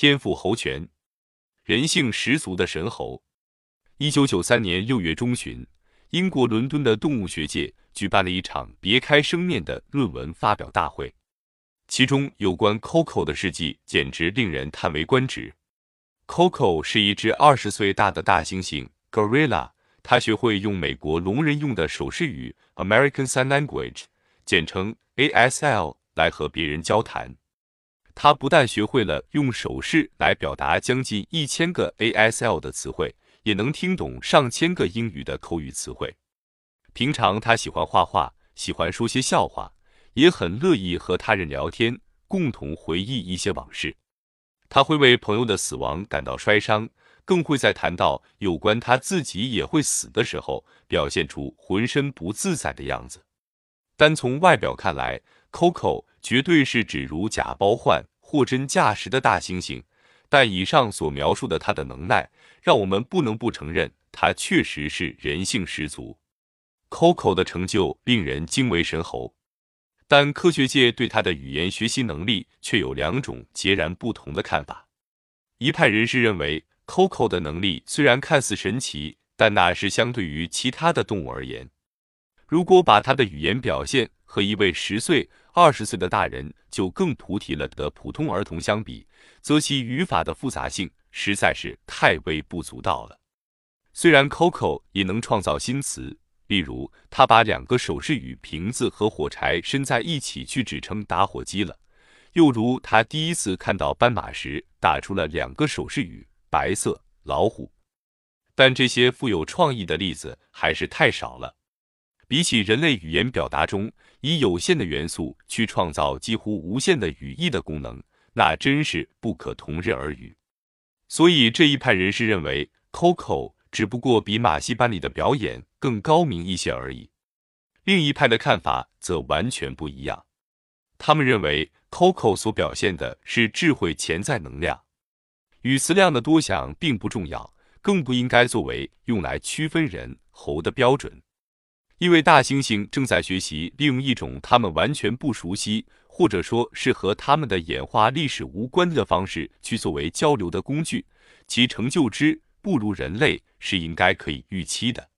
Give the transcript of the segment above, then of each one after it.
天赋猴拳，人性十足的神猴。一九九三年六月中旬，英国伦敦的动物学界举办了一场别开生面的论文发表大会，其中有关 Coco 的事迹简直令人叹为观止。Coco 是一只二十岁大的大猩猩 Gorilla，它学会用美国聋人用的手势语 American Sign Language，简称 ASL。来和别人交谈，他不但学会了用手势来表达将近一千个 ASL 的词汇，也能听懂上千个英语的口语词汇。平常他喜欢画画，喜欢说些笑话，也很乐意和他人聊天，共同回忆一些往事。他会为朋友的死亡感到摔伤，更会在谈到有关他自己也会死的时候，表现出浑身不自在的样子。单从外表看来，Coco。绝对是指如假包换、货真价实的大猩猩，但以上所描述的他的能耐，让我们不能不承认他确实是人性十足。Coco 的成就令人惊为神猴，但科学界对他的语言学习能力却有两种截然不同的看法。一派人士认为，Coco 的能力虽然看似神奇，但那是相对于其他的动物而言。如果把他的语言表现和一位十岁、二十岁的大人就更菩提了的普通儿童相比，则其语法的复杂性实在是太微不足道了。虽然 Coco 也能创造新词，例如他把两个手势语“瓶子”和“火柴”伸在一起去指称打火机了；又如他第一次看到斑马时打出了两个手势语“白色老虎”。但这些富有创意的例子还是太少了。比起人类语言表达中以有限的元素去创造几乎无限的语义的功能，那真是不可同日而语。所以这一派人士认为，Coco 只不过比马戏班里的表演更高明一些而已。另一派的看法则完全不一样，他们认为 Coco 所表现的是智慧潜在能量，语词量的多想并不重要，更不应该作为用来区分人猴的标准。因为大猩猩正在学习利用一种他们完全不熟悉，或者说是和他们的演化历史无关的方式去作为交流的工具，其成就之不如人类是应该可以预期的。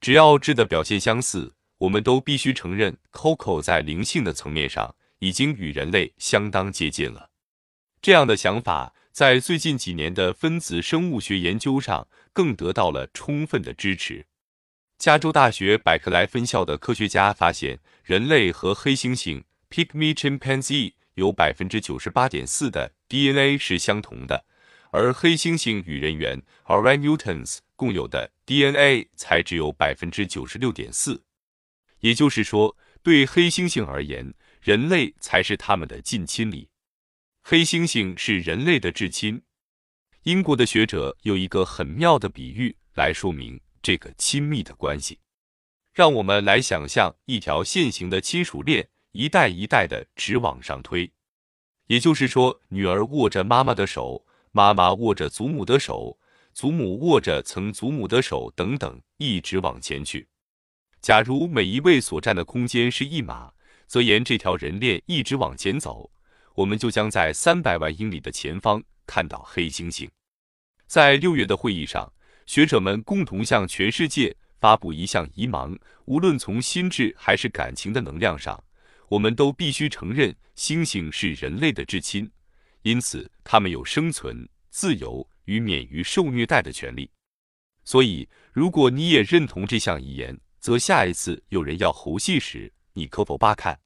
只要质的表现相似，我们都必须承认，Coco 在灵性的层面上已经与人类相当接近了。这样的想法在最近几年的分子生物学研究上更得到了充分的支持。加州大学百克莱分校的科学家发现，人类和黑猩猩 （Pygmy chimpanzee） 有百分之九十八点四的 DNA 是相同的，而黑猩猩与人猿 （Orangutans） 共有的 DNA 才只有百分之九十六点四。也就是说，对黑猩猩而言，人类才是他们的近亲里，黑猩猩是人类的至亲。英国的学者有一个很妙的比喻来说明。这个亲密的关系，让我们来想象一条线形的亲属链，一代一代的直往上推。也就是说，女儿握着妈妈的手，妈妈握着祖母的手，祖母握着曾祖母的手，等等，一直往前去。假如每一位所占的空间是一码，则沿这条人链一直往前走，我们就将在三百万英里的前方看到黑猩猩。在六月的会议上。学者们共同向全世界发布一项遗盲：无论从心智还是感情的能量上，我们都必须承认猩猩是人类的至亲，因此它们有生存、自由与免于受虐待的权利。所以，如果你也认同这项遗言，则下一次有人要猴戏时，你可否扒看？